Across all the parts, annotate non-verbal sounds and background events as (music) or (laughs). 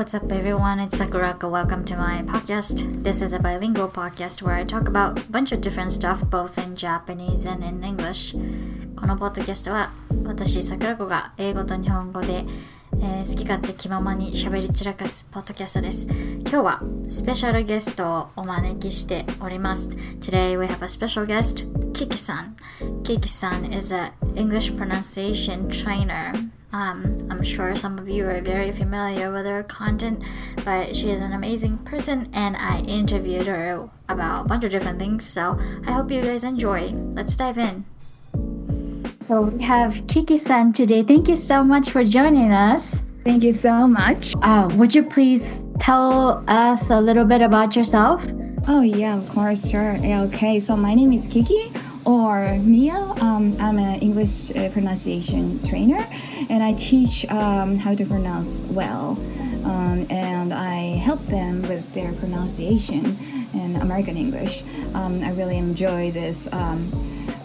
What's up, everyone? It's Sakuraka. Welcome to my podcast. This is a bilingual podcast where I talk about a bunch of different stuff, both in Japanese and in English. このポッドキャストは私、桜子が英語と日本語で、えー、好き勝手気ままに喋り散らかすポッドキャストです。今日はスペシャルゲストをお招きしております。Today we have a special guest, Kiki-san. Kiki-san is an English pronunciation trainer. Um, I'm sure some of you are very familiar with her content, but she is an amazing person and I interviewed her about a bunch of different things, so I hope you guys enjoy. Let's dive in. So we have Kiki san today. Thank you so much for joining us. Thank you so much. Uh, would you please tell us a little bit about yourself? Oh, yeah, of course, sure. Yeah, okay, so my name is Kiki or Mia. Um, I'm an English uh, pronunciation trainer and I teach um, how to pronounce well. Um, and I help them with their pronunciation in American English. Um, I really enjoy this um,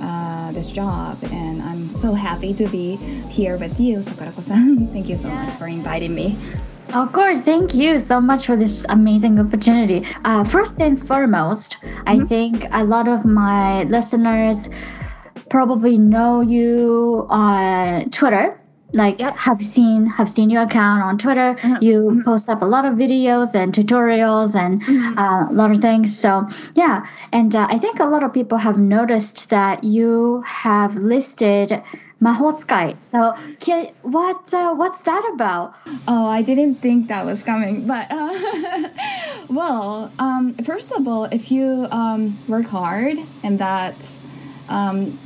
uh, this job, and I'm so happy to be here with you, Sakurako-san. (laughs) Thank you so much for inviting me. Of course, thank you so much for this amazing opportunity. Uh, first and foremost, I Mhm. think a lot of my listeners probably know you on Twitter. Like Yep. have seen have seen your account on Twitter. Mhm. You Mhm. post up a lot of videos and tutorials and Mhm. uh, a lot of things. So yeah, and uh, I think a lot of people have noticed that you have listed Mahotsukai. So can, what uh, what's that about? Oh, I didn't think that was coming. But, uh, (laughs) well, um, first of all, if you um, work hard and that, um,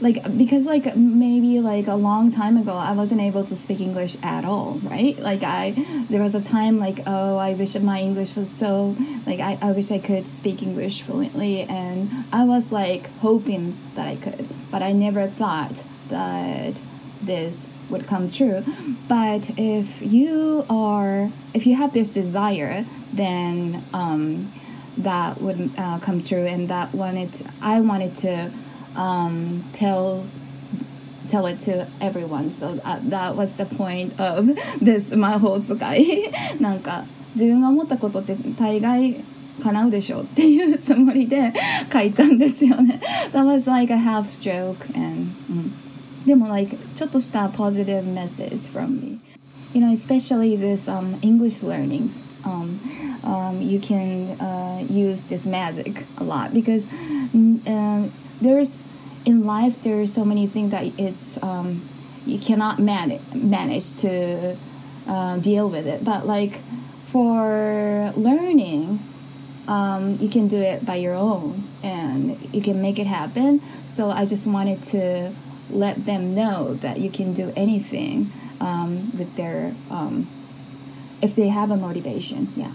like, because, like, maybe like a long time ago, I wasn't able to speak English at all, right? Like, I, there was a time like, oh, I wish my English was so, like, I, I wish I could speak English fluently. And I was like hoping that I could, but I never thought that this would come true but if you are if you have this desire then um, that would uh, come true and that wanted i wanted to um, tell tell it to everyone so that, that was the point of (laughs) this 魔法使い(laughs) なんか自分が思ったことって大概叶うでしょうっていうつもりで書いたんですよね That was (laughs) like a half joke and、うん でも like ちょっとした positive message from me you know especially this um, English learning um, um, you can uh, use this magic a lot because mm, uh, there's in life there are so many things that it's um, you cannot manage manage to uh, deal with it but like for learning um, you can do it by your own and you can make it happen so i just wanted to let them know that you can do anything um, with their um, if they have a motivation yeah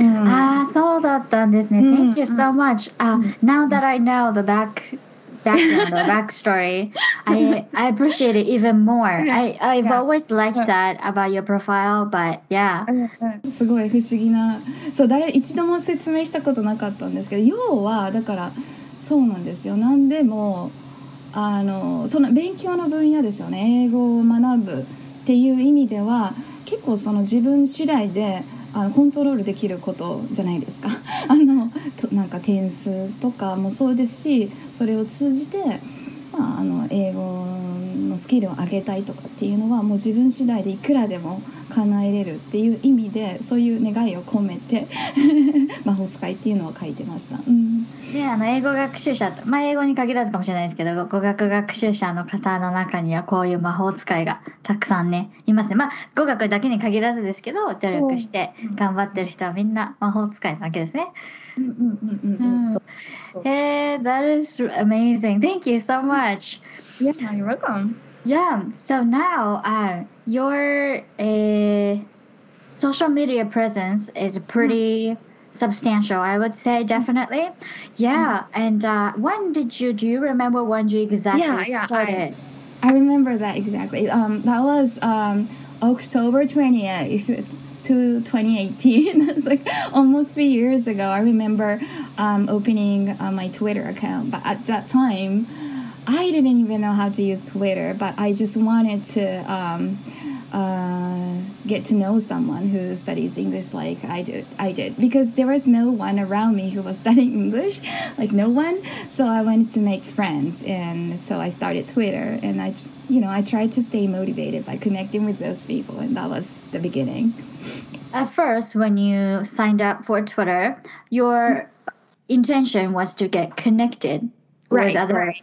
ああ、そうだったんですね。うん Thank you so much. Uh, うん now that I know the back background or backstory, I I appreciate it even more. I I've Yeah. always liked that about your profile, but yeah. すごい不思議なそう誰一度も説明したことなかったんですけど要はだからそうなんですよ何でもあのその勉強の分野ですよね。英語を学ぶっていう意味では結構その自分次第であのコントロールできることじゃないですか。(laughs) あのなんか点数とかもそうですしそれを通じて、まあ、あの英語のスキルを上げたいとかっていうのはもう自分次第でいくらでも叶えれるっていう意味でそういう願いを込めて (laughs) 魔法使いっていうのを書いてました。うんで、あの英語学習者、まあ英語に限らずかもしれないですけど、語学学習者の方の中にはこういう魔法使いがたくさんね、いますね。まあ語学だけに限らずですけど、努力して頑張ってる人はみんな魔法使いなわけですね。うんうんうんうんうんそうそう Hey, that is amazing. Thank you so much. Yeah, you're welcome. Yeah. So now, uh, your uh, social media presence is pretty substantial. I would say definitely. Yeah. And uh, when did you? Do you remember when you exactly Yeah, yeah, I- started? I remember that exactly. Um, that was um, October 28th to 2018. (laughs) It's like almost three years ago. I remember um, opening uh, my Twitter account, but at that time, I didn't even know how to use Twitter, but I just wanted to um, uh, get to know someone who studies English like I did. I did because there was no one around me who was (laughs) studying English, like no one. So I wanted to make friends, and so I started Twitter, and I, you know, I tried to stay motivated by connecting with those people, and that was the beginning. At first, when you signed up for Twitter, your intention was to get connected Right, with other right.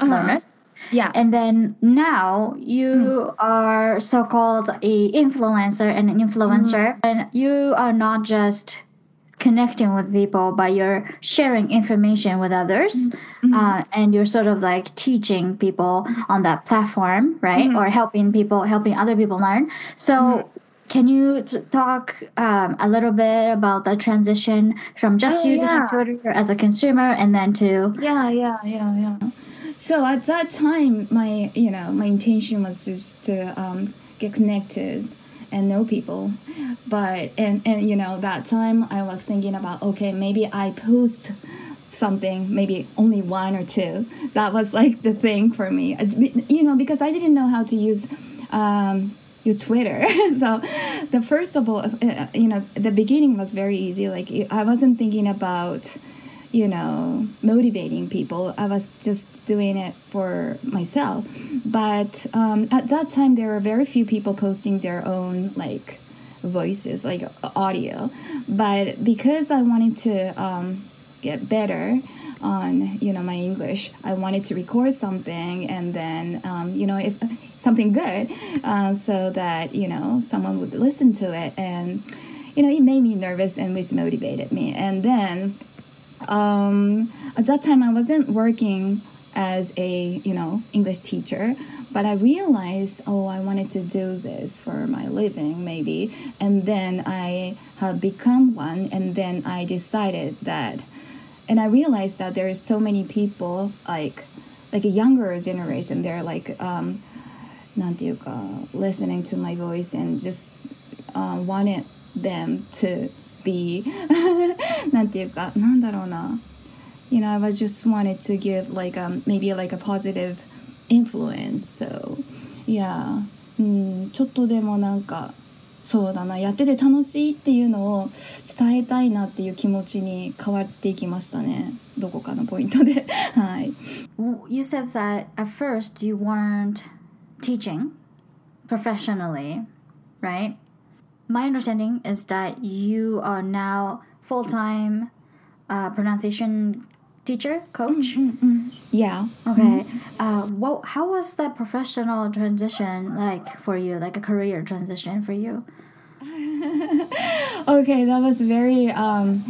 Uh-huh. learners. Yeah. And then now you are so-called a influencer and an influencer, and you are not just connecting with people, but you're sharing information with others, uh, and you're sort of like teaching people on that platform, right? Or helping people, helping other people learn. So. Can you t- talk um, a little bit about the transition from just Oh, using yeah. Twitter as a consumer and then to yeah yeah yeah yeah so at that time my you know my intention was just to um, get connected and know people but and and you know that time i was thinking about okay maybe i post something maybe only one or two that was like the thing for me Uh, you know because i didn't know how to use um, use Twitter. (laughs) so the first of all, uh, you know, the beginning was very easy. Like I wasn't thinking about, you know, motivating people. I was just doing it for myself. But um, at that time, there were very few people posting their own like voices, like audio. But because I wanted to um, get better on you know my english i wanted to record something and then um, you know if something good uh, so that you know someone would listen to it and you know it made me nervous and which motivated me and then um, at that time i wasn't working as a you know english teacher but i realized oh i wanted to do this for my living maybe and then i have become one and then i decided that and I realized that there is so many people like like a younger generation. They're like um, なんていうか listening to my voice and just uh, wanted them to be なんていうかなんだろうな you know I was just wanted to give like um, maybe like a positive influence so yeah うんちょっとでもなんかそうだなやってて楽しいっていうのを伝えたいなっていう気持ちに変わっていきましたねどこかのポイントではい You said that at first you weren't teaching professionally, right? My understanding is that you are now full time uh, pronunciation teacher, coach. yeah Okay. Uh, what? How was that professional transition like for you? Like a career transition for you? (laughs) okay that was very um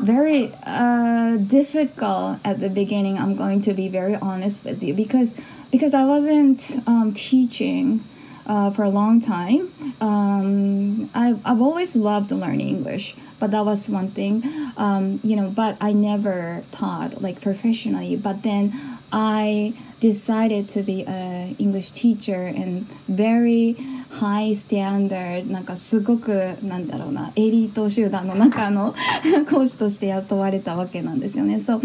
very uh difficult at the beginning i'm going to be very honest with you because because i wasn't um, teaching uh, for a long time um, I, i've always loved learning english but that was one thing um, you know but i never taught like professionally but then i decided to be a english teacher and very high standard なんかすごくなんだろうなエリート集団の中の(laughs) 講師として雇われたわけなんですよね so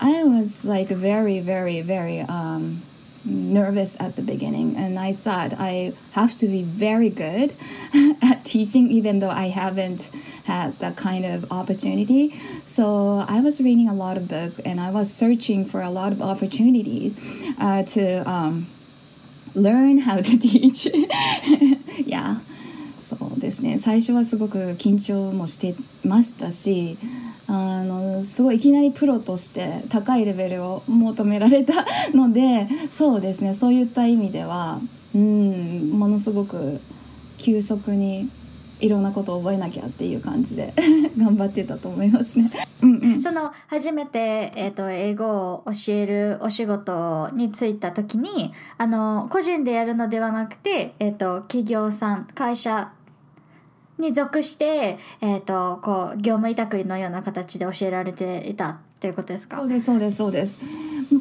I was like very very very um, nervous at the beginning and I thought I have to be very good (laughs) at teaching even though I haven't had that kind of opportunity so I was reading a lot of books and I was searching for a lot of opportunities uh, to um, learn how to teach (laughs) (laughs) yeah そうですね最初はすごく緊張もしてましたし あのすごいいきなりプロとして高いレベルを求められたのでそうですねそういった意味ではうんものすごく急速にいろんなことを覚えなきゃっていう感じで (laughs) 頑張ってたと思いますね。うんうんその初めて、えー、と英語を教えるお仕事に就いた時にあの個人でやるのではなくて、えー、と企業さん会社に属して、えー、とこう業務委託のような形で教えられていたということですかそうですそうですそうです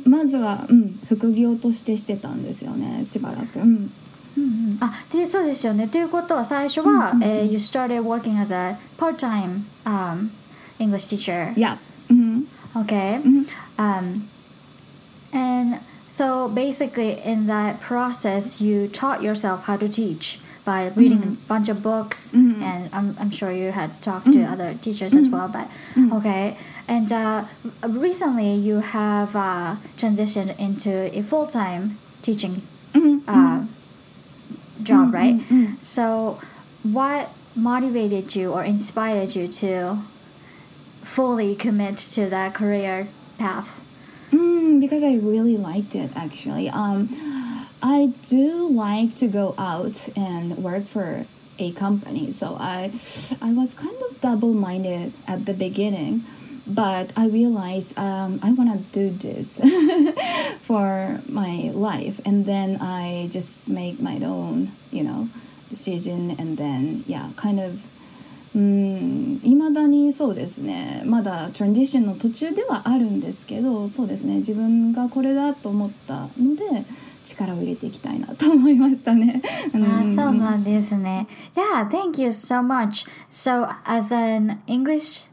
まずは、うん、副業としてしてたんですよねしばらく、うん、うんうんあでそうですよねということは最初は、えー You started working as a part-time、um, English teacher いや、うん、Okay. Um, and so basically, in that process, you taught yourself how to teach by reading a bunch of books, Mhm. and I'm, I'm sure you had talked to other teachers as well. But okay, and uh, recently you have uh, transitioned into a full time teaching uh, job, right? So, what motivated you or inspired you to fully commit to that career path? Mm, because I really liked it actually. Um, I do like to go out and work for a company, so I I was kind of double-minded at the beginning, but I realized um, I want to do this (laughs) for my life, and then I just make my own, you know, decision, and then yeah, kind of うんいまだにそうですねまだトランジションの途中ではあるんですけどそうですね自分がこれだと思ったので 力を入れていきたいなと思いましたね。うんあそうなんですね。Yeah, (laughs) thank you so much. So, as an English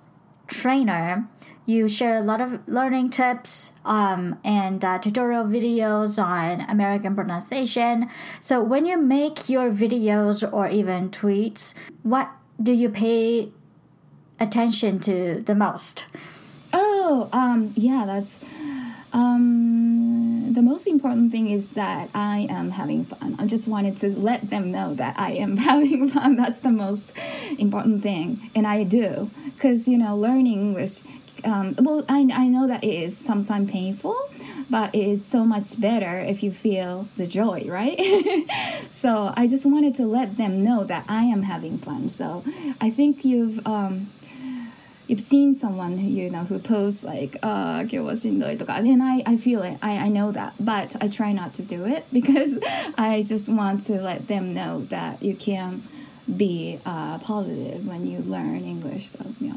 trainer, you share a lot of learning tips um, and uh, tutorial videos on American pronunciation. So, when you make your videos or even tweets, what do you pay attention to the most? Oh, um, yeah, that's um, the most important thing is that I am having fun. I just wanted to let them know that I am (laughs) having fun. That's the most important thing, and I do because you know learning English. Um, well, I I know that it is sometimes painful, but it is so much better if you feel the joy, right? (laughs) so I just wanted to let them know that I am having fun. So I think you've um, you've seen someone who, you know who posts like uh 今日はしんどいとか and I, I feel it I, I know that but I try not to do it because I just want to let them know that you can be uh, positive when you learn English so, yeah.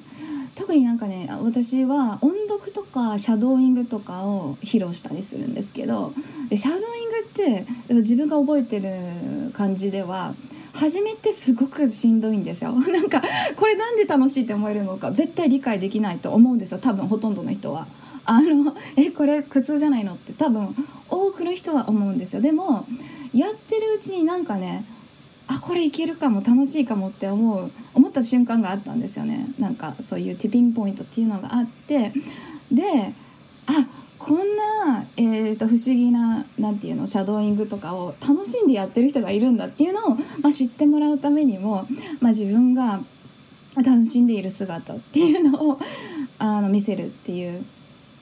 特になんかね私は音読とかシャドーイングとかを披露したりするんですけどでシャドーイングって自分が覚えてる感じでは初めてすごくしんどいんですよ。(laughs) なんかこれなんで楽しいって思えるのか絶対理解できないと思うんですよ。多分ほとんどの人は。あの (laughs) えこれ苦痛じゃないのって。多分多くの人は思うんですよ。でもやってるうちになんかねあこれいけるかも楽しいかもって思う思った瞬間があったんですよね。なんかそういうティピンポイントっていうのがあって。であこんな、えー、と不思議ななんていうのシャドーイングとかを楽しんでやってる人がいるんだっていうのを、まあ、知ってもらうためにも、まあ、自分が楽しんでいる姿っていうのをあの見せるっていう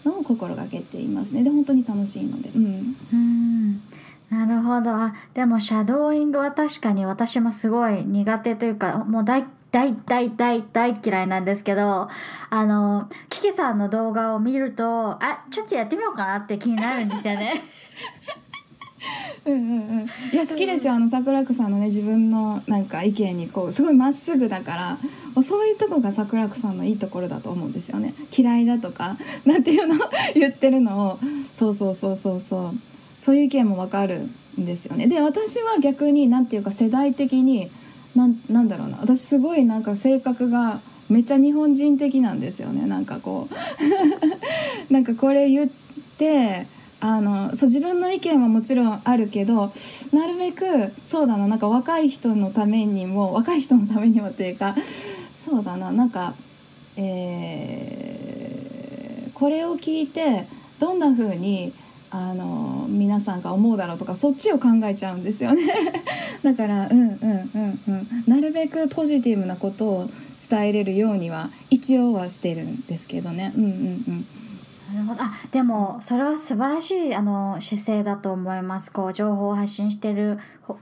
のを心がけていますね。で本当に楽しいので、うん、うん。なるほど。でも、シャドーイングは確かに私もすごい苦手というか、もう大、大、大、大、大嫌いなんですけど、あの、キキさんの動画を見ると、あ、ちょっとやってみようかなって気になるんですよね。(laughs) うんうんうん。いや好きですよ。あの桜子さんのね自分のなんか意見にこうすごいまっすぐだからそういうとこが桜子さんのいいところだと思うんですよね。嫌いだとか (laughs) なんていうの？を (laughs) 言ってるのを。そうそうそうそうそう。そういう意見もわかるんですよね。で私は逆になんていうか世代的になんなんだろうな。私すごいなんか性格がめっちゃ日本人的なんですよね。なんかこう。(laughs) なんかこれ言ってあのそう自分の意見はもちろんあるけどなるべくそうだななんか若い人のためにも若い人のためにもっていうかそうだななんか、えーこれを聞いてどんな風にあの皆さんが思うだろうとかそっちを考えちゃうんですよね (laughs) だからうんうんうんうんなるべくポジティブなことを伝えれるようには一応はしてるんですけどねうんうんうんなるほど。あ、でも、それは素晴らしい、あの、姿勢だと思います。こう、情報を発信してる、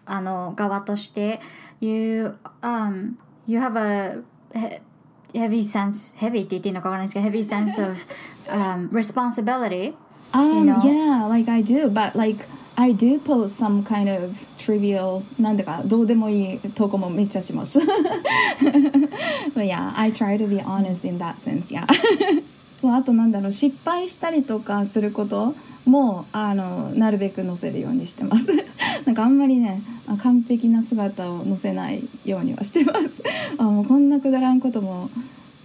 あの、側として、you, um, you have a heavy sense, heavy って言っていいのかわからないですけど、heavy sense of, um, responsibility. Um, know? yeah, like I do, but like I do post some kind of trivial なんだかどうでもいい投稿もめっちゃします。(laughs) but yeah, I try to be honest in that sense, yeah. (laughs) そうあとなんだろう失敗したりとかすることもあのなるべく載せるようにしてます。(laughs) なんかあんまりねあ完璧な姿を載せないようにはしてます。あもうこんなくだらんことも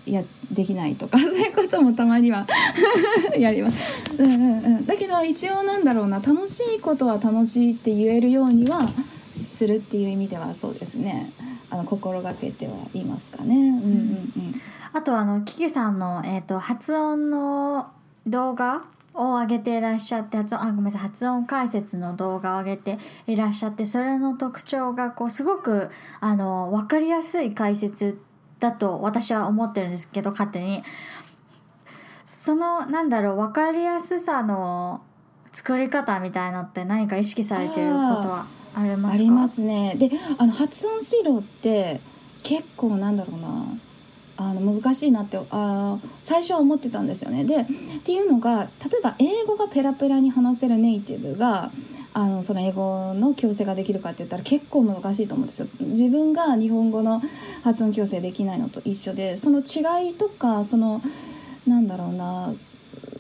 いやできないとか (laughs) そういうこともたまには (laughs) やります、うんうんうん、だけど一応なんだろうな楽しいことは楽しいって言えるようにはするっていう意味ではそうですね。あの心がけてはいますかね。うんうんうん。あとあのキキさんの、えーと、発音の動画を上げていらっしゃって発音あごめんなさい発音解説の動画を上げていらっしゃってそれの特徴がこうすごくあの分かりやすい解説だと私は思ってるんですけど勝手に。そのなんだろう分かりやすさの作り方みたいのって何か意識されてることはありますか？ありますね。であの発音指導って結構なんだろうな。あの難しいなってあ最初は思ってたんですよね。でっていうのが例えば英語がペラペラに話せるネイティブがあのその英語の矯正ができるかって言ったら結構難しいと思うんですよ。自分が日本語の発音矯正できないのと一緒でその違いとかそのなんだろうな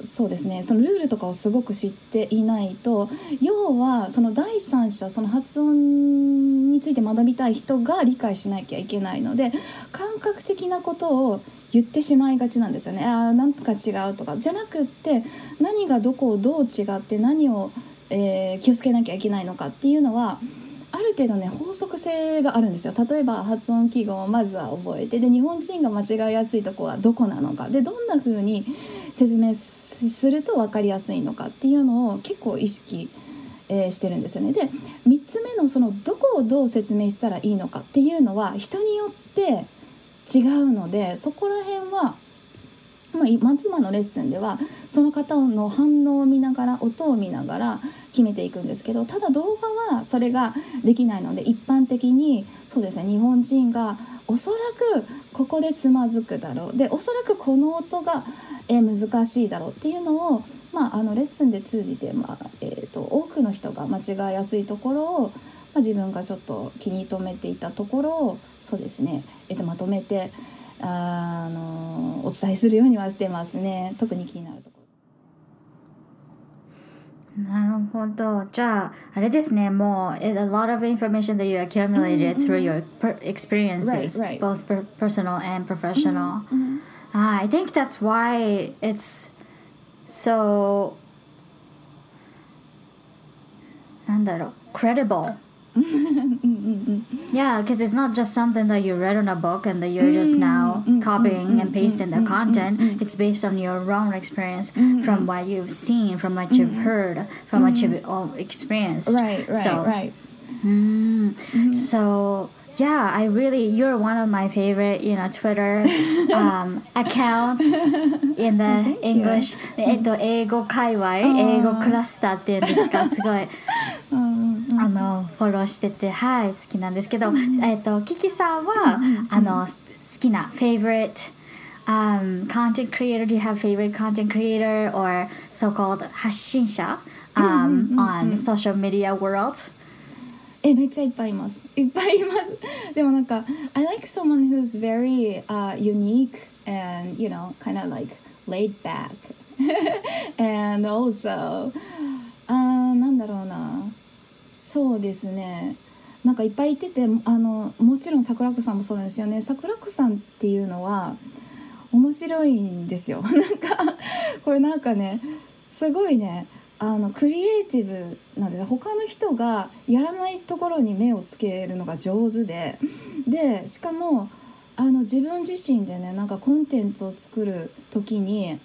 そうですねそのルールとかをすごく知っていないと要はその第三者その発音について学びたい人が理解しなきゃいけないので感覚的なことを言ってしまいがちなんですよねああなんか違うとかじゃなくって何がどこをどう違って何を、えー、気をつけなきゃいけないのかっていうのはある程度ね法則性があるんですよ例えば発音記号をまずは覚えてで日本人が間違いやすいとこはどこなのかでどんな風に説明すると分かりやすいのかっていうのを結構意識えー、してるんですよね。で3つ目のそのどこをどう説明したらいいのかっていうのは人によって違うのでそこら辺はまあ、松間のレッスンではその方の反応を見ながら音を見ながら決めていくんですけどただ動画はそれができないので一般的にそうですね日本人がおそらくここでつまずくだろうでおそらくこの音が、え難しいだろうっていうのを、まあ、あのレッスンで通じて、まあえーと、多くの人が間違いやすいところを、まあ、自分がちょっと気に留めていたところをそうですね、えーとまとめて。あのお伝えするようにはしてますね特に気になるとなるほど。じゃあ、あれですね、もう、a lot of information that you accumulated through your experiences, right, right. both per personal and professional. Mm -hmm. uh, I think that's why it's so, なんだろう、credible. (laughs) yeah, because it's not just something that you read on a book and that you're just now copying and pasting the content. It's based on your own experience from what you've seen, from what you've heard, from what you've experienced. Right, right, so, right. Mm, so yeah, I really you're one of my favorite, you know, Twitter (laughs) um, accounts in the English えっと英語界隈、英語クラスターっていうんですか、すごい。 (laughs) あのフォローしててはい好きなんですけど、えっとキキさんは、あの好きな favorite um, content creator do you have favorite content creator or so-called 発信者 um, on social media world? えめっちゃいっぱいいますいっぱいいますでもなんか I like someone who's very、uh, unique and you know kind of like laid back and also あなんだろうなそうですね。なんかいっぱい言っててあのもちろん桜子さんもそうですよね。桜子さんっていうのは面白いんですよ。(laughs) なんかこれなんかねすごいねあのクリエイティブなんです他の人がやらないところに目をつけるのが上手で。でしかもあの自分自身でねなんかコンテンツを作る時に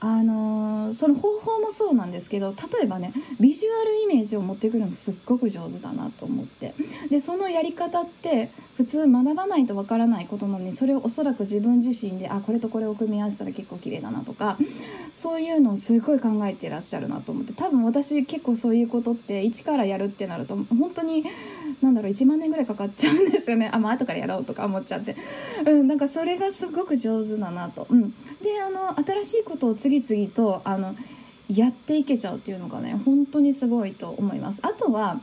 あの、その方法もそうなんですけど例えばねビジュアルイメージを持ってくるのすっごく上手だなと思って。でそのやり方って普通学ばないとわからないことなのにそれをおそらく自分自身であこれとこれを組み合わせたら結構綺麗だなとかそういうのをすごい考えてらっしゃるなと思って。多分私結構そういうことって一からやるってなると本当になんだろう1万年ぐらいかかっちゃうんですよねあまあ後からやろうとか思っちゃって、うん、なんかそれがすごく上手だなと。うん、であの新しいことを次々とあのやっていけちゃうっていうのがね本当にすごいと思います。あとは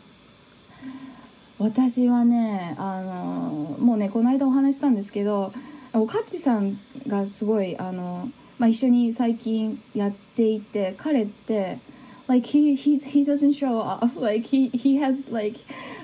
私はねあのもうねこの間お話したんですけどおかちさんがすごいあの、まあ、一緒に最近やっていて彼って like he he he doesn't show off. Like he he has like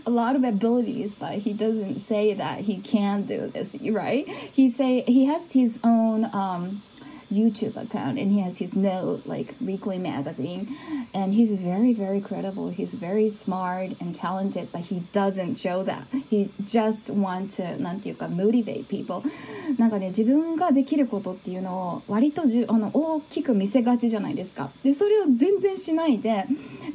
a lot of abilities but he doesn't say that he can do this right? He say he has his own um YouTube account and he has his note like weekly magazine and he's very very credible he's very smart and talented but he doesn't show that he just wants to なんていうか motivate people なんかね自分ができることっていうのを割とじあの大きく見せがちじゃないですかでそれを全然しないで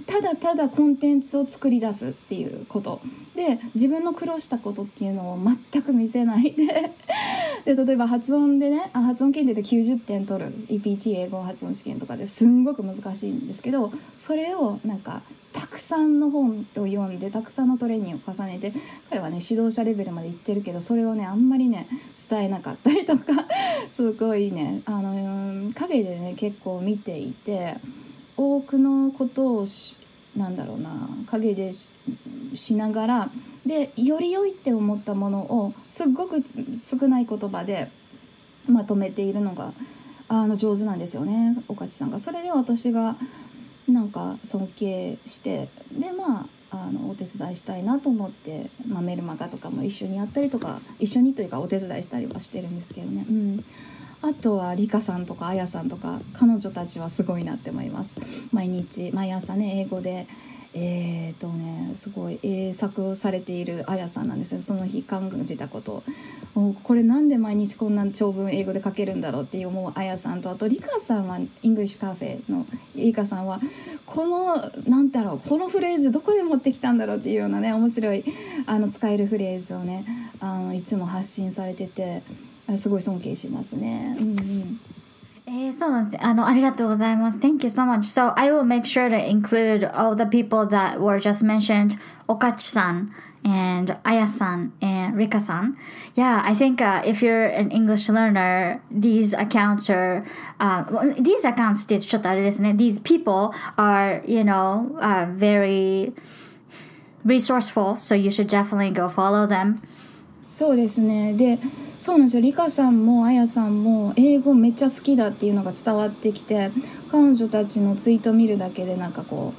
ただただコンテンツを作り出すっていうことで自分の苦労したことっていうのを全く見せないで。で例えば発音でねあ発音検定で90点取る。EPT 英語発音試験とかですんごく難しいんですけどそれをなんかたくさんの本を読んでたくさんのトレーニングを重ねて彼はね指導者レベルまで行ってるけどそれをねあんまりね伝えなかったりとか (laughs) すごいねあの陰でね結構見ていて多くのことをなんだろうな陰でしながらでより良いって思ったものをすっごく少ない言葉でまとめているのがあの上手なんですよね岡地さんが。それで私がなんか尊敬してでまああのお手伝いしたいなと思って、まあ、メルマガとかも一緒にやったりとか一緒にというかお手伝いしたりはしてるんですけどね。うんあとはリカさんとかあやさんとか彼女たちはすごいなって思います。毎日毎朝ね英語でえーとね、すごい英作をされているあやさんなんですね。その日感じたこと。これなんで毎日こんな長文英語で書けるんだろうって思うあやさんとあとリカさんはイングリッシュカフェのリカさんはこのなんだろうこのフレーズどこで持ってきたんだろうっていうようなね面白いあの使えるフレーズをねあのいつも発信されてて。すごい尊敬しますね。うんうんえー、そうなんです。あの、ありがとうございます。Thank you so much. So I will make sure to include all the people that were just mentioned. Okachi-san and Aya-san and Rika-san. Yeah, I think uh, if you're an English learner, these accounts are, uh, these accounts ってちょっとあれですね。These people are, you know, uh, very resourceful. So you should definitely go follow them. そうですねでそうなんですよリカさんもあやさんも英語めっちゃ好きだっていうのが伝わってきて彼女たちのツイート見るだけでなんかこ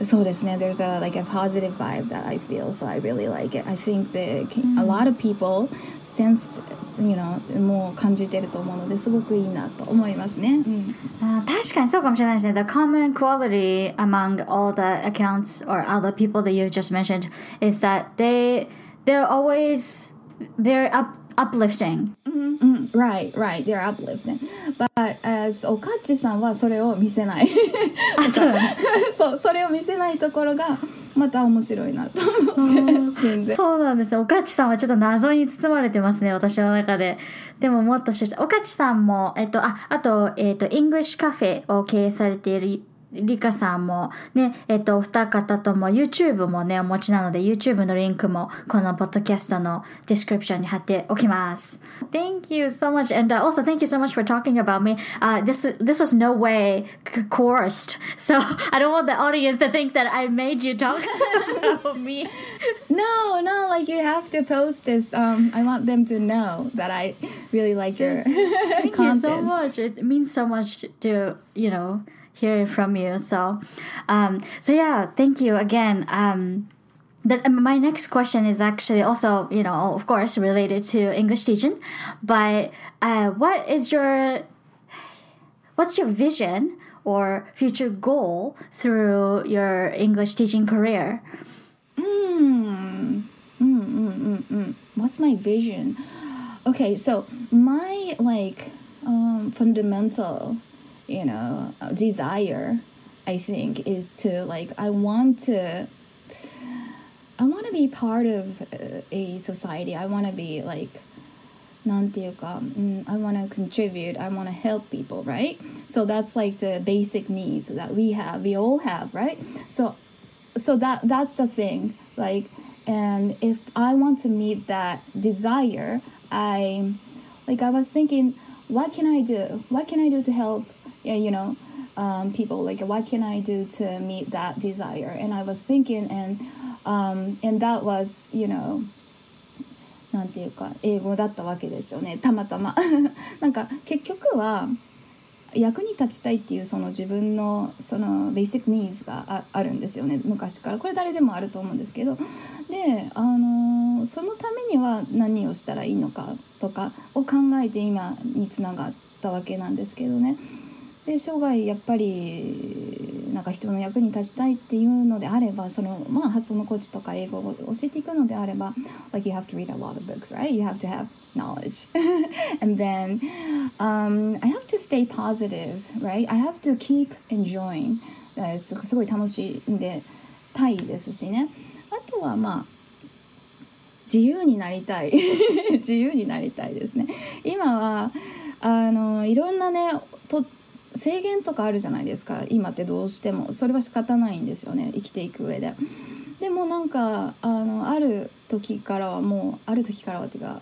うそうですね there's a like a positive vibe that I feel so I really like it I think that a lot of people sense you know もう感じてると思うのですごくいいなと思いますね、うん、あ確かにそうかもしれないですね The common quality among all the accounts or other people that you just mentioned is that they they're always very up uplifting. Mm -hmm. Right, right. They're uplifting. But as おかっちさんはそれを見せない。(laughs) そう、それを見せないところがまた面白いなと思って。全然。そうなんですよ。おかっちさんはちょっと謎に包まれてますね、私の中で。でももっと知りおかっちさんも、えっと、あ、あと、えっと、イングリッシュカフェを経営されているリカさんもね、えっと、二方とも YouTube もね、お持ちなので YouTube のリンクもこのポッドキャストのディスクリプションに貼っておきます。Thank you so much and、uh, also thank you so much for talking about me. Uh, this, this was no way coerced. So I don't want the audience to think that I made you talk (laughs) about me. No, no, like you have to post this. Um, I want them to know that I really like your thank content. (laughs) Thank you so much. It means so much to, you know, hear from you. So, um, so yeah, thank you again. Um, that my next question is actually also, you know, of course, related to English teaching, but uh, what is your what's your vision or future goal through your English teaching career? Mm. Mm, mm, mm. What's my vision? Okay, so my like um, fundamental you know uh, desire i think is to like i want to i want to be part of uh, a society i want to be like I want to contribute, I want to help people, right? So that's like the basic needs that we have, we all have, right? So so that that's the thing. Like and if I want to meet that desire, I like I was thinking, what can I do? What can I do to help yeah, you know, um, people like what can I do to meet that desire? And I was thinking, and um, and that was you know なんていうか英語だったわけですよね。たまたま。(laughs) なんか結局は役に立ちたいっていうその自分のそのベーシックニーズがああるんですよね。昔から。これ誰でもあると思うんですけど。であのそのためには何をしたらいいのかとかを考えて今につながったわけなんですけどね。で生涯やっぱりなんか人の役に立ちたいっていうのであればその、まあ、発音のコーチとか英語を教えていくのであれば like you have to read a lot of books right you have to have knowledge and then um, I have to stay positive right I have to keep enjoying すごい楽しんでたいですしねあとはまあ自由になりたい自由になりたいですね今はあのいろんなねと制限とかあるじゃないですか。今ってどうしても。それは仕方ないんですよね。生きていく上で。でもなんかあのある時からはもうある時からはっていうか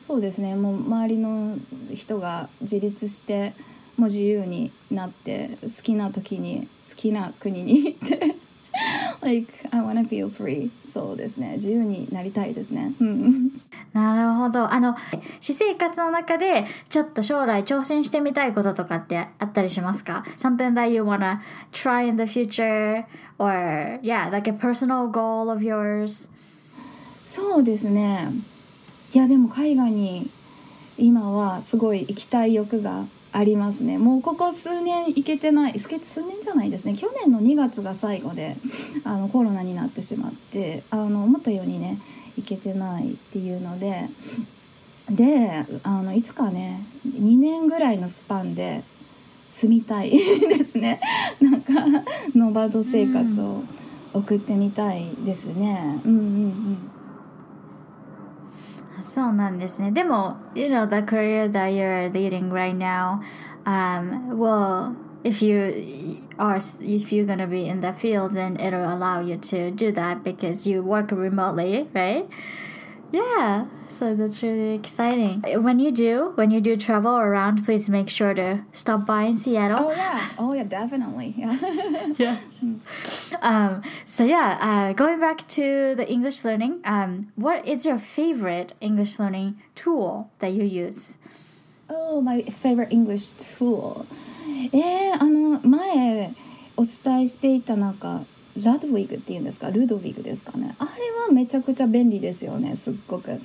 そうですね。もう周りの人が自立してもう自由になって好きな時に好きな国に行って like I wanna feel free そうですね自由になりたいですねなるほどあの私生活の中でちょっと将来挑戦してみたいこととかってあったりしますか Something that you wanna try in the future or yeah like a personal goal of yours そうですねいやでも海外に今はすごい行きたい欲がありますね。もうここ数年行けてない数年じゃないですね。去年の2月が最後で (laughs) あのコロナになってしまってあの思ったようにね行けてないっていうのでであのいつかね2年ぐらいのスパンで住みたい (laughs) ですね。なんかノバード生活を送ってみたいですね。うんうんうん。そうなんですね。でも、you know, the career that you're leading right now, um, well, if you are, if you're gonna be in the field, then it'll allow you to do that because you work remotely, right? Yeah, so that's really exciting. When you do, when you do travel around, please make sure to stop by in Seattle. Oh yeah, oh yeah, definitely. Yeah. (laughs) yeah. Um, so yeah, uh, going back to the English learning, um, what is your favorite English learning tool that you use? Oh, my favorite English tool. えー、あの前お伝えしていたなんか ラドウィグっていうんですか？ルドウィグですかね？あれはめちゃくちゃ便利ですよねすっごく。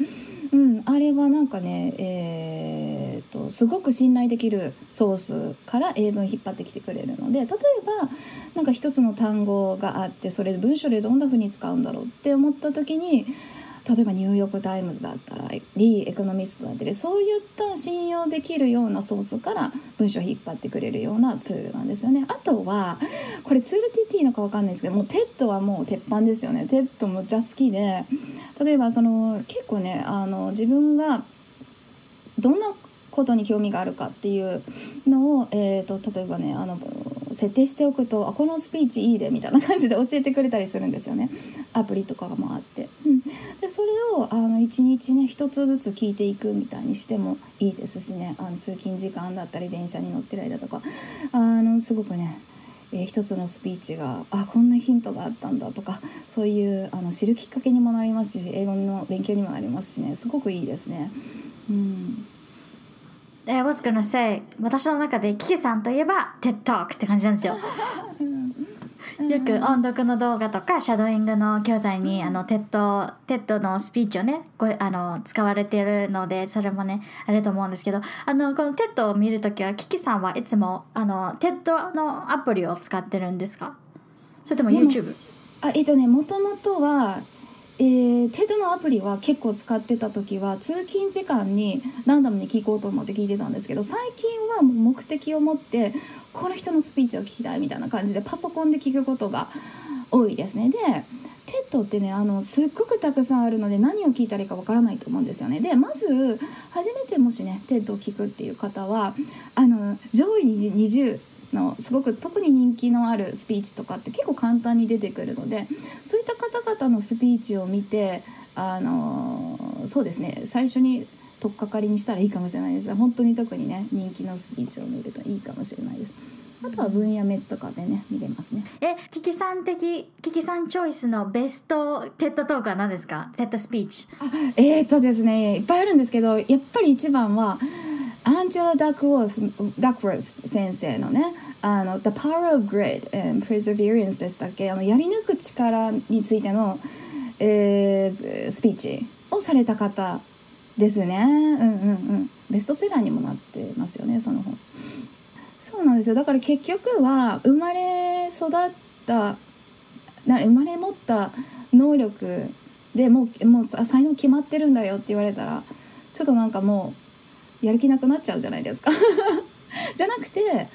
うん、あれはなんかねえー、とすごく信頼できるソースから英文引っ張ってきてくれるので例えばなんか一つの単語があってそれ文章でどんな風に使うんだろうって思った時に例えばニューヨーク・タイムズだったらリー・エコノミストだったりそういった信用できるようなソースから文章を引っ張ってくれるようなツールなんですよね。あとはこれツールって言っていいのか分かんないですけどもう TED はもう鉄板ですよね。 TED むっちゃ好きで例えばその結構ねあの自分がどんなことに興味があるかっていうのを、えーと、例えばねあの設定しておくとあこのスピーチいいでみたいな感じで教えてくれたりするんですよねアプリとかもあって、うん、でそれをあの1日ね1つずつ聞いていくみたいにしてもいいですしね。あの通勤時間だったり電車に乗ってる間とか。あのすごくねえー、一つのスピーチがあこんなヒントがあったんだとかそういうあの知るきっかけにもなりますし英語の勉強にもなりますしね。すごくいいですね。うん。え I was gonna say 私の中でキキさんといえば TED Talk って感じなんですよ。(laughs) よく音読の動画とかシャドーイングの教材にあのテッドテッドのスピーチをねこあの使われているのでそれもねあれと思うんですけどあのこの TED を見るときはキキさんはいつもあの TED のアプリを使ってるんですか？それとも YouTube? あえっとねもともとはえー、 TED のアプリは結構使ってた時は通勤時間にランダムに聞こうと思って聞いてたんですけど最近は目的を持ってこの人のスピーチを聞きたいみたいな感じでパソコンで聞くことが多いですね。で TED ってねあのすっごくたくさんあるので何を聞いたらいいかわからないと思うんですよね。でまず初めてもしね TED を聞くっていう方はあの上位20のすごく特に人気のあるスピーチとかって結構簡単に出てくるのでそういった方々のスピーチを見てあのそうですね最初に取っかかりにしたらいいかもしれないです本当に特にね人気のスピーチを見るといいかもしれないです。あとは分野別とかでね見れますね。え、キキさん的キキさんチョイスのベスト TED トークは何ですか？ TED スピーチ。あ、えー、っとですねいっぱいあるんですけどやっぱり一番はアンジェラ・ダックウォースダックウォース先生のねあの「The Power of Grit and Perseverance」でしたっけ？あのやり抜く力についての、えー、スピーチをされた方ですね。うんうんうん。ベストセラーにもなってますよねその本。そうなんですよ。だから結局は生まれ育ったな生まれ持った能力でもうもう才能決まってるんだよって言われたらちょっとなんかもうやる気なくなっちゃうじゃないですか。(laughs) じゃなくて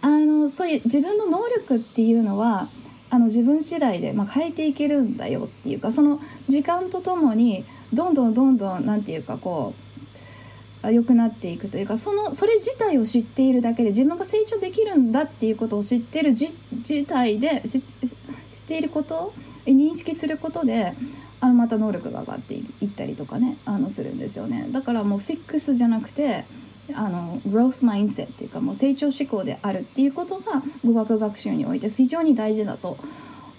あのそういう自分の能力っていうのはあの自分次第で、まあ、変えていけるんだよっていうかその時間とともにどんどんどんどんなんていうかこう良くなっていくというかそのそれ自体を知っているだけで自分が成長できるんだっていうことを知ってる自体で知っていること認識することであのまた能力が上がっていったりとかねあのするんですよねだからもうフィックスじゃなくてあのグロースマインセットっていうかもう成長志向であるっていうことが語学学習において非常に大事だと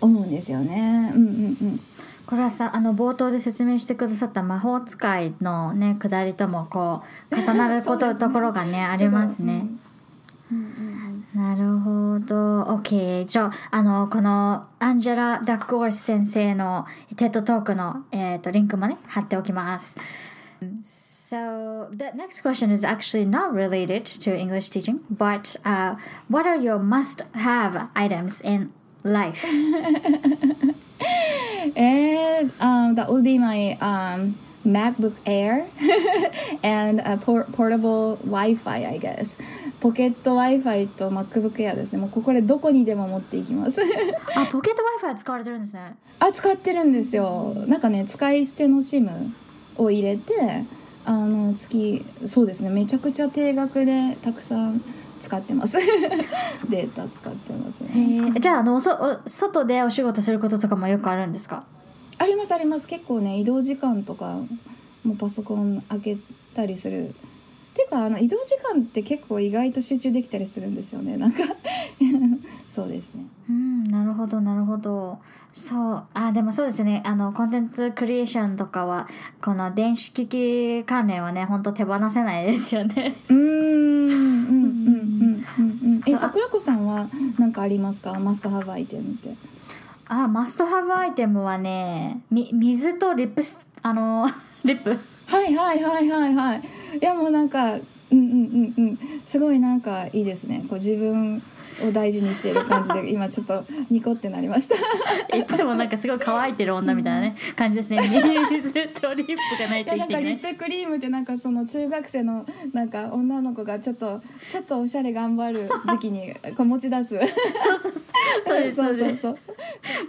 思うんですよね。うんうんうんこれはさあの冒頭で説明してくださった魔法使いのね下りともこう重なること、ね、ところがねありますね。なるほど。OK。じゃあ、あの、このアンジェラ・ダックウォース先生の TED トークの、えーと、リンクもね、貼っておきます。So the next question is actually not related to English teaching, but uh, what are your must-have items in life? (laughs) and um, that would be my um, MacBook Air (laughs) and a por portable Wi-Fi, I guess. ポケット Wi-Fi と MacBook Air ですね。もうここでどこにでも持っていきますあ、ポケット Wi-Fi 使われてるんですね。あ、使ってるんですよ。なんかね、使い捨ての SIM を入れて、あの月そうですね。めちゃくちゃ定額でたくさん使ってます。(laughs) データ使ってますね。じゃああのそ外でお仕事することとかもよくあるんですか？ありますあります。結構ね移動時間とかもパソコン開けたりする。っていうかあの移動時間って結構意外と集中できたりするんですよね。なんかそうですね。うんなるほどなるほど。そう。あでもそうですね。あのコンテンツクリエーションとかはこの電子機器関連はね本当手放せないですよね。うんえ桜子さんは何かありますか？マストハブアイテムって。あマストハブアイテムはねみ水とリップスあの (laughs) リップ。はいはいはいはいはい。いやもうなんかうんうんうんうん。すごいなんかいいですね。こう自分を大事にしている感じで今ちょっとニコってなりました。(laughs) いつもなんかすごい乾いてる女みたいなね、感じですね。(laughs) 水とリップがないといけないなんかリップクリームってなんかその中学生のなんか女の子がちょっとちょっとおしゃれ頑張る時期にこう持ち出す。そうそうそう。で (laughs) すそう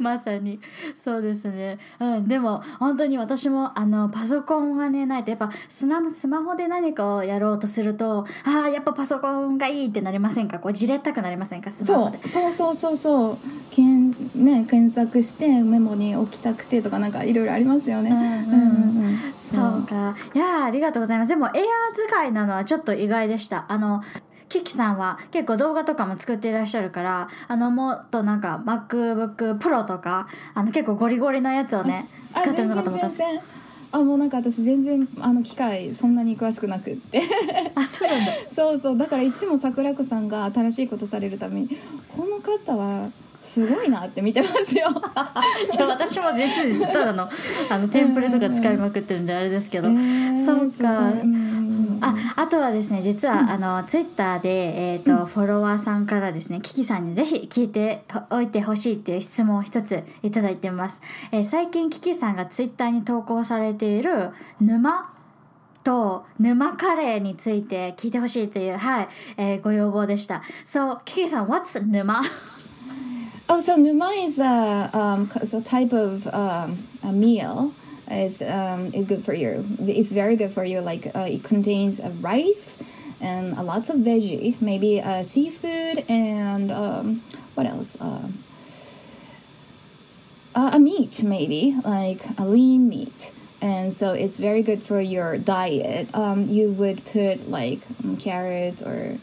まさにそうですね、うん、でも本当に私もあのパソコンがねないとやっぱスマスマホで何かをやろうとするとああやっぱパソコンがいいってなりませんか？こうじれったくなりませんか？スマホで。そうそうそうそう。けん、ね、検索してメモに置きたくてとかなんかいろいろありますよね。そうか。いやありがとうございます。でもエアー使いなのはちょっと意外でした。あのキキさんは結構動画とかも作っていらっしゃるからあのもっとなんか MacBook Pro とかあの結構ゴリゴリのやつをね使ってるのかと思った。んですあもうなんか私全然あの機械そんなに詳しくなくって。あそうなんだ。そうそう。だからいつも桜子さんが新しいことされるためにこの方はすごいなって見てますよ。(laughs) いや私も実にただのあの (laughs) テンプレとか使いまくってるんであれですけど、えー、そうか、ああとはですね実は、うん、あのツイッターで、えーと、うん、フォロワーさんからですねキキさんにぜひ聞いておいてほしいっていう質問を一ついただいてます、えー、最近キキさんがツイッターに投稿されている沼と沼カレーについて聞いてほしいという、はいえー、ご要望でした。So, キキさん、What's 沼？Oh, so numa is a, um, a type of um, a meal. It's, um, it's good for you. It's very good for you. Like uh, it contains a rice and a lots of veggie, maybe uh, seafood and um, what else? Uh, a meat, maybe like a lean meat. And so it's very good for your diet. Um, you would put like carrots or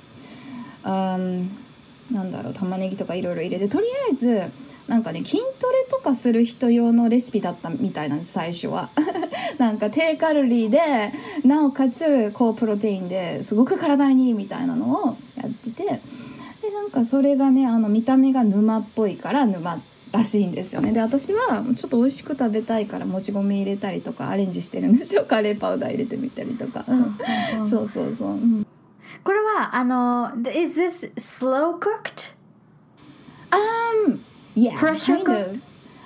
um, なんだろう玉ねぎとかいろいろ入れてとりあえず なんかね筋トレとかする人用のレシピだったみたいなんです最初は。(laughs) なんか低カロリーでなおかつ高プロテインですごく体にいいみたいなのをやっててでなんかそれがねあの見た目が沼っぽいから沼らしいんですよね。で私はちょっと美味しく食べたいからもち米入れたりとかアレンジしてるんですよ。(laughs) カレーパウダー入れてみたりとか、うん (laughs) そうそうそう、うん。これはあの is this slow cooked? Um, yeah, Pressure kind of.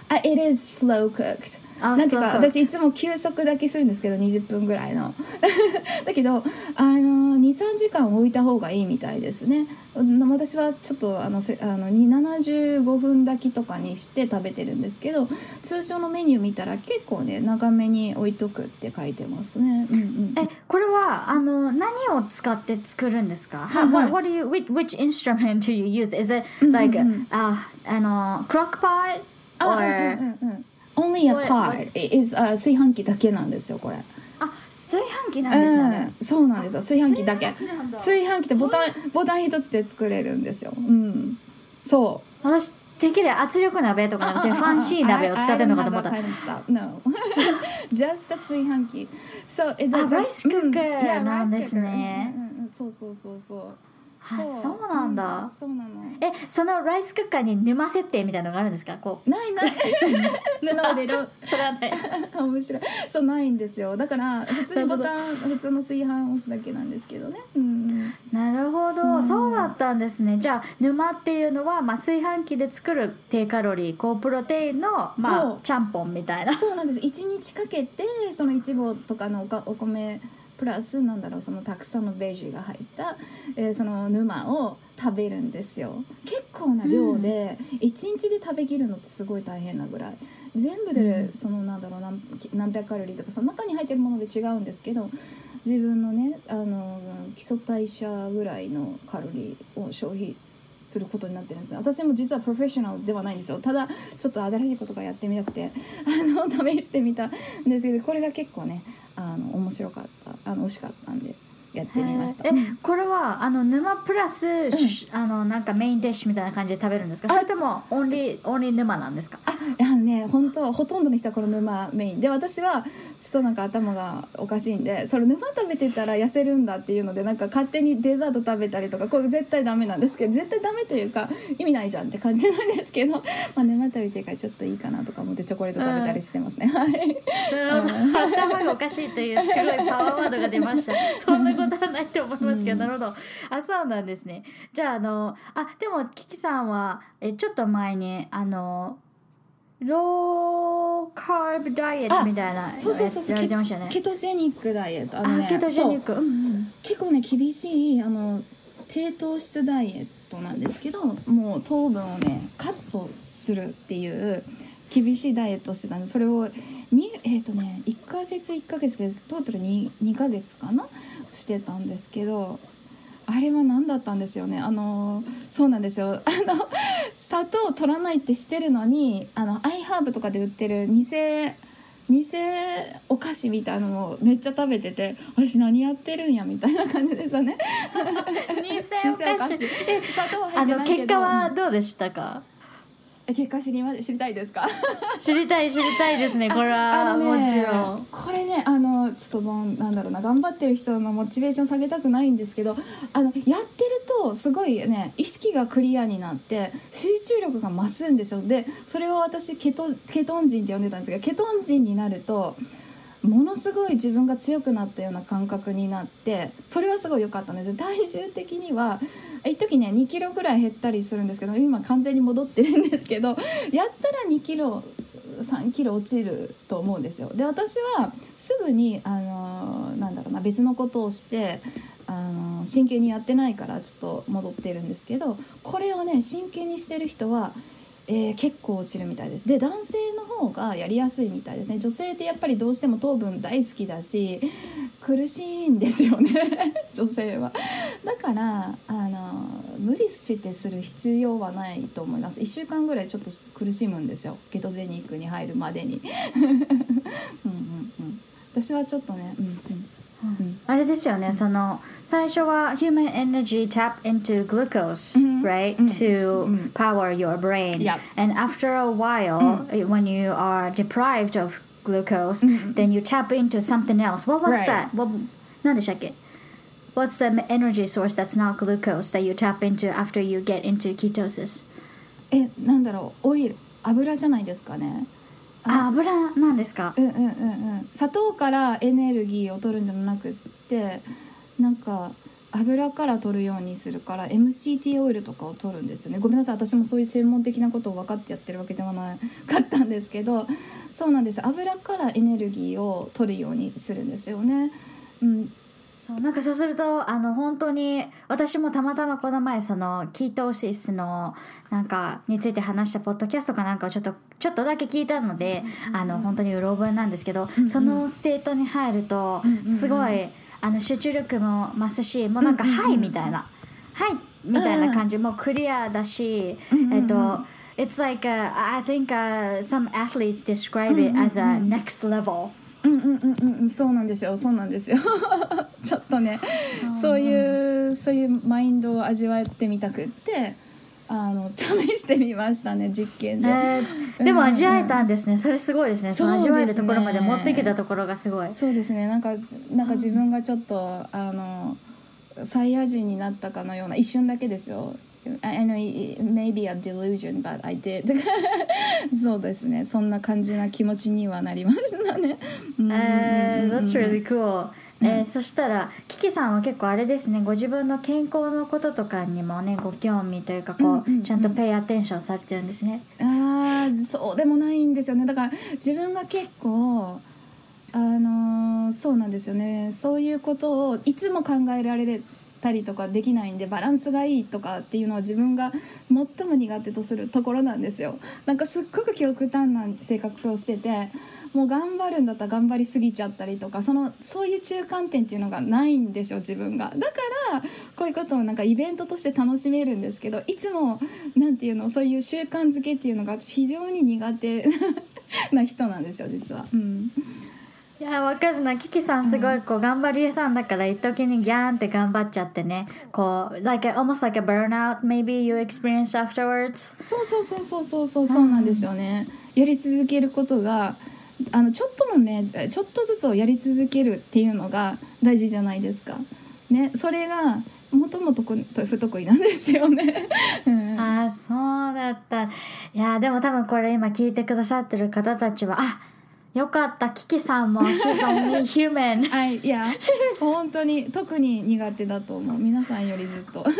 Uh, it is slow cooked. あなんていうか私いつも休息だけするんですけど20分ぐらいの。(laughs) だけどあの23時間置いた方がいいみたいですね。うん私はちょっとあのせあのに75分炊きとかにして食べてるんですけど通常のメニュー見たら結構ね長めに置いとくって書いてますね、うんうん、えこれはあの何を使って作るんですか、はいはい。what, what do you which, which instrument do you use? Is it うんうん like、うん。ああの crock pot? あ or うんうんうん Only a pot is、uh, 炊飯器だけなんですよこれ。あ炊飯器なんですね、うん、そうなんですよ。炊飯器だけ。炊飯器ってボタンボタン一つで作れるんですよ。うん。そう。私てっきり圧力鍋とかファンシー鍋を使ってるのかと思った. No. Just a 炊飯器 So, あライスクッカーなんですねうんうんうんそうそうそうそう。あそうなんだ。うんそうなの。えそのライスクッカーに沼設定みたいなのがあるんですか？こう。ないない。No, they don't それはね面白い。そうないんですよ。だから普通にボタン普通の炊飯押すだけなんですけどね。うんうん。なるほど。そう。だったんですね。じゃあ沼っていうのは、まあ、炊飯器で作る低カロリー高プロテインの、まあ、ちゃんぽんみたいな。そうなんです。一日かけてそのいちごとかのおかお米プラスなんだろうそのたくさんのベージュが入った、えーその沼を食べるんですよ。結構な量で一日で食べきるのってすごい大変なぐらい。全部でうん。そのなんだろう何何百カロリーとかその中に入ってるもので違うんですけど自分のねあの基礎代謝ぐらいのカロリーを消費することになってるんですね。私も実はプロフェッショナルではないんですよ。ただちょっと新しいことがやってみたくてあの (laughs) 試してみたんですけどこれが結構ねあの面白かったあの美味しかったんで。やってみました。えうん。これはあの沼プラス、しあのなんかメインディッシュみたいな感じで食べるんですか？あそれともオンリーオンリー沼なんですか？ああのね本当ほとんどの人はこの沼メインで私はちょっとなんか頭がおかしいんでそれ沼食べてたら痩せるんだっていうのでなんか勝手にデザート食べたりとかこれ絶対ダメなんですけど絶対ダメというか意味ないじゃんって感じなんですけど、まあ、沼食べてるからちょっといいかなとか思ってチョコレート食べたりしてますね。はい。うん。頭がおかしいというすごいパワーワードが出ました。(laughs) そんなことはないと思いますけど、うんなるほど。あそうなんですね。じゃああのあでもキキさんはえちょっと前にあのローカーブダイエットみたいなそうそうそうそう。やられてましたね。ケトジェニックダイエット。ああのねケトジェニッそう。クうんうん。結構ね厳しいあの低糖質ダイエットなんですけどもう糖分をねカットするっていう厳しいダイエットをしてたんでそれをにえっ、とね1ヶ月1ヶ月でトータル 2, 2ヶ月かなしてたんですけどあれは何だったんですよね。あのそうなんですよ。(laughs) あの砂糖を取らないってしてるのにあのアイハーブとかで売ってる偽偽お菓子みたいなのをめっちゃ食べてて私何やってるんやみたいな感じでしたね。偽お菓子。え砂糖は入あってないけど。の結果はどうでしたか？え結果知りま知りたいですか？知りたい知りたいですねこれは (laughs) あのねもちろん。これねあのちょっとなんなんだろうな頑張ってる人のモチベーション下げたくないんですけどあのやってるとすごいね意識がクリアになって集中力が増すんですよ。でそれを私ケトケトン人って呼んでたんですけどケトン人になるとものすごい自分が強くなったような感覚になってそれはすごい良かったんです体重的には一時ね2キロぐらい減ったりするんですけど今完全に戻ってるんですけど (laughs) やったら2キロ3キロ落ちると思うんですよ。で私はすぐにあのなんだろうな別のことをしてあの真剣にやってないからちょっと戻ってるんですけどこれをね真剣にしてる人は、えー結構落ちるみたいです。で男性の方がやりやすいみたいですね。女性ってやっぱりどうしても糖分大好きだし苦しいんですよね (laughs) 女性は。だからあの無理してする必要はないと思います1週間ぐらいちょっと苦しむんですよケトゼニックに入るまでに (laughs) うんうんうん私はちょっとねうんうんあれですよね、その最初は human energy tap into glucose, right, to power your brain. Yep. And after a while, eh, when you are deprived of glucose, then you tap into something else. What was Right. that? What, 何でしたっけ What's the energy source that's not glucose that you tap into after you get into ketosis? えなんだろうオイル油じゃないですかね あ、油なんですか？うんうんうんうん。砂糖からエネルギーを取るんじゃなくってなんか油から取るようにするから MCT オイルとかを取るんですよね。ごめんなさい。私もそういう専門的なことを分かってやってるわけではなかったんですけどそうなんです。油からエネルギーを取るようにするんですよね。うん、そうなんかそうするとあの本当に私もたまたまこの前その ketosis のなんかについて話したポッドキャストかなんかをちょっとちょっとだけ聞いたのであの本当にうろ覚えなんですけど、その state に入るとうんうんすごいあの集中力も増すしもうなんか「うんうんうんはい」みたいな「はい」みたいな感じもうクリアだし、うんうんうんえっと It's like uh, I think uh, some athletes describe it as a next level. うんうんうんうんうんそうなんですよ。そうなんですよ。(laughs) ちょっとねそういうそういうマインドを味わってみたくってあの試してみましたね実験で。えーでも味わえたんですね、それすごいですね。そうですね。味わえるところまで持ってきたところがすごい。そうですね。なんかなんか自分がちょっとあのサイヤ人になったかのような一瞬だけですよ。I know it may be a delusion, but I did. (laughs) そうですね。そんな感じな気持ちにはなりましたね。うんえー That's really cool、えーそしたらキキさんは結構あれですね。ご自分の健康のこととかにもねご興味というかこう、ちゃんとペイアテンションされてるんですね。あーそうでもないんですよね。だから自分が結構あのーそうなんですよね。そういうことをいつも考えられたりとかできないんでバランスがいいとかっていうのは自分が最も苦手とするところなんですよ。なんかすっごく極端な性格をしててもう頑張るんだったら頑張りすぎちゃったりとかそのそういう中間点っていうのがないんですよ自分が。だからこういうことをなんかイベントとして楽しめるんですけどいつもなんていうのそういう習慣づけっていうのが非常に苦手な人なんですよ実は。うん。いやわかるな。キキさんすごいこう頑張り屋さんだから一時にギャーンって頑張っちゃってね。こう like a, almost like a burnout maybe you experienced afterwards. そうそうそうそうそうそうそうなんですよね。やり続けることがあのちょっとのねちょっとずつをやり続けるっていうのが大事じゃないですか。ねそれがもともとこ不得意なんですよね。うん。ああそうだった。いやでも多分これ今聞いてくださってる方たちはあよかったキキさんも She's only human はい、いや本当に特に苦手だと思う。皆さんよりずっと。(laughs)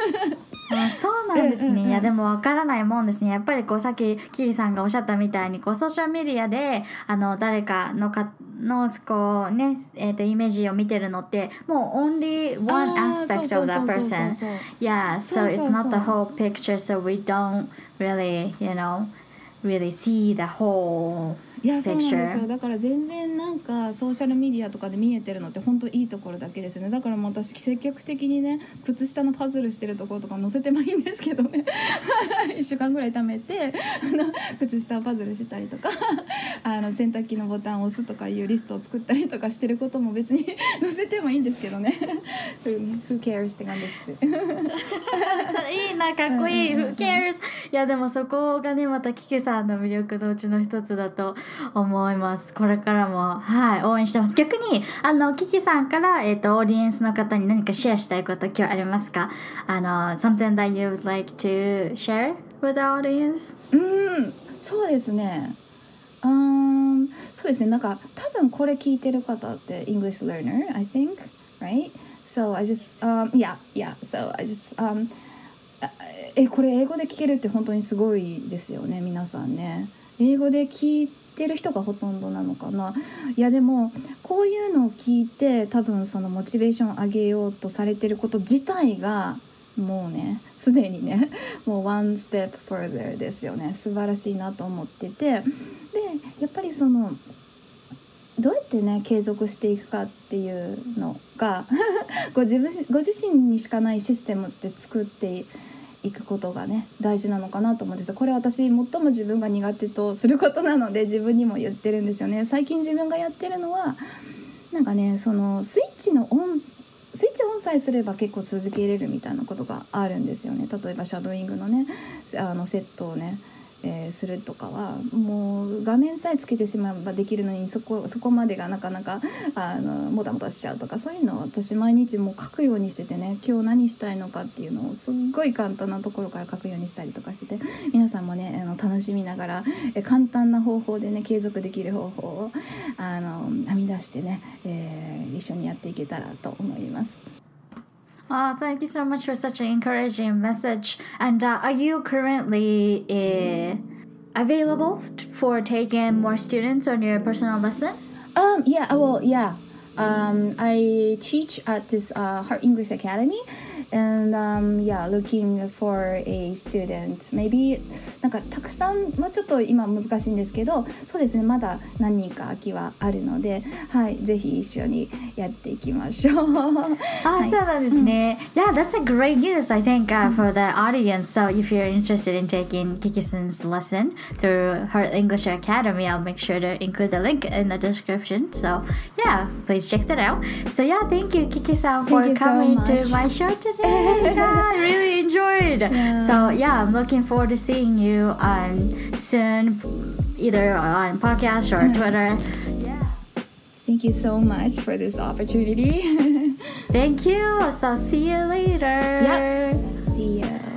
あそうなんですね、うんうんうん。いやでもわからないもんですね。やっぱりこうさっきキキさんがおっしゃったみたいにこうソーシャルメディアであの誰かのかのこうねえー、とイメージを見てるのってもう only one aspect of そ that person yeah そ so it's not the whole picture so we don't really you know really see the whole いやそうなんですよ。だから全然なんかソーシャルメディアとかで見えてるのって本当いいところだけですよね。だからもう私積極的にね靴下のパズルしてるところとか載せてもいいんですけどね。(laughs) 1週間ぐらい貯めてあの (laughs) 靴下をパズルしてたりとか (laughs) あの洗濯機のボタンを押すとかいうリストを作ったりとかしてることも別に載せてもいいんですけどね。うん。Who cares って感じです。いいなかっこいい、Who cares いやでもそこがねまたキキさんの魅力のうちの一つだと思います。これからもはい応援してます。逆にあのキキさんから、えっとオーディエンスの方に何かシェアしたいこと今日ありますか？あの something that you would like to share with the audience? うんそうですね。うんそうですね。なんか多分これ聞いてる方って English learner I think right? So I just um yeah yeah. So I just um あえこれ英語で聞けるって本当にすごいですよね皆さんね。英語で聞いってる人がほとんどなのかな。いやでもこういうのを聞いて多分そのモチベーション上げようとされてること自体がもうねすでにね (laughs) もう one step further ですよね。素晴らしいなと思ってて。でやっぱりそのどうやってね継続していくかっていうのが (laughs) ご自分ご自身にしかないシステムって作っていくことがね大事なのかなと思うんですこれ私最も自分が苦手とすることなので自分にも言ってるんですよね。最近自分がやってるのはなんかねそのスイッチのオンスイッチオンさえすれば結構続けれるみたいなことがあるんですよね。例えばシャドーイングのねあのセットをねえー、するとかはもう画面さえつけてしまえばできるのにそこそこまでがなかなかあのもたもたしちゃうとかそういうのを私毎日もう書くようにしててね今日何したいのかっていうのをすっごい簡単なところから書くようにしたりとかしてて皆さんもねあの楽しみながら、え簡単な方法でね継続できる方法をあの編み出してね、えー、一緒にやっていけたらと思います。Oh, thank you so much for such an encouraging message. And uh, are you currently uh, available for taking more students on your personal lesson? Um, yeah, well, yeah. Um, I teach at this uh, Heart English Academy, and um, yeah, looking for a student. Maybe なんかたくさんはちょっと今難しいんですけど、そうですね。まだ何人か空きはあるので、はい、ぜひ一緒にやっていきましょう。あ、そうなんですね。Yeah, (laughs) that's a great news, I think, uh, for the audience. So if you're interested in taking Kikison's lesson through Heart English Academy, I'll make sure to include the link in the description. So yeah, please check that out. So yeah, thank you, Kiki-san, for you so coming to much. my show today. (laughs) yeah, I really enjoyed. So yeah, I'm looking forward to seeing you um, soon, either on podcast or (laughs) Twitter. Yeah. Thank you so much for this opportunity. (laughs) Thank you. So see you later. Yep.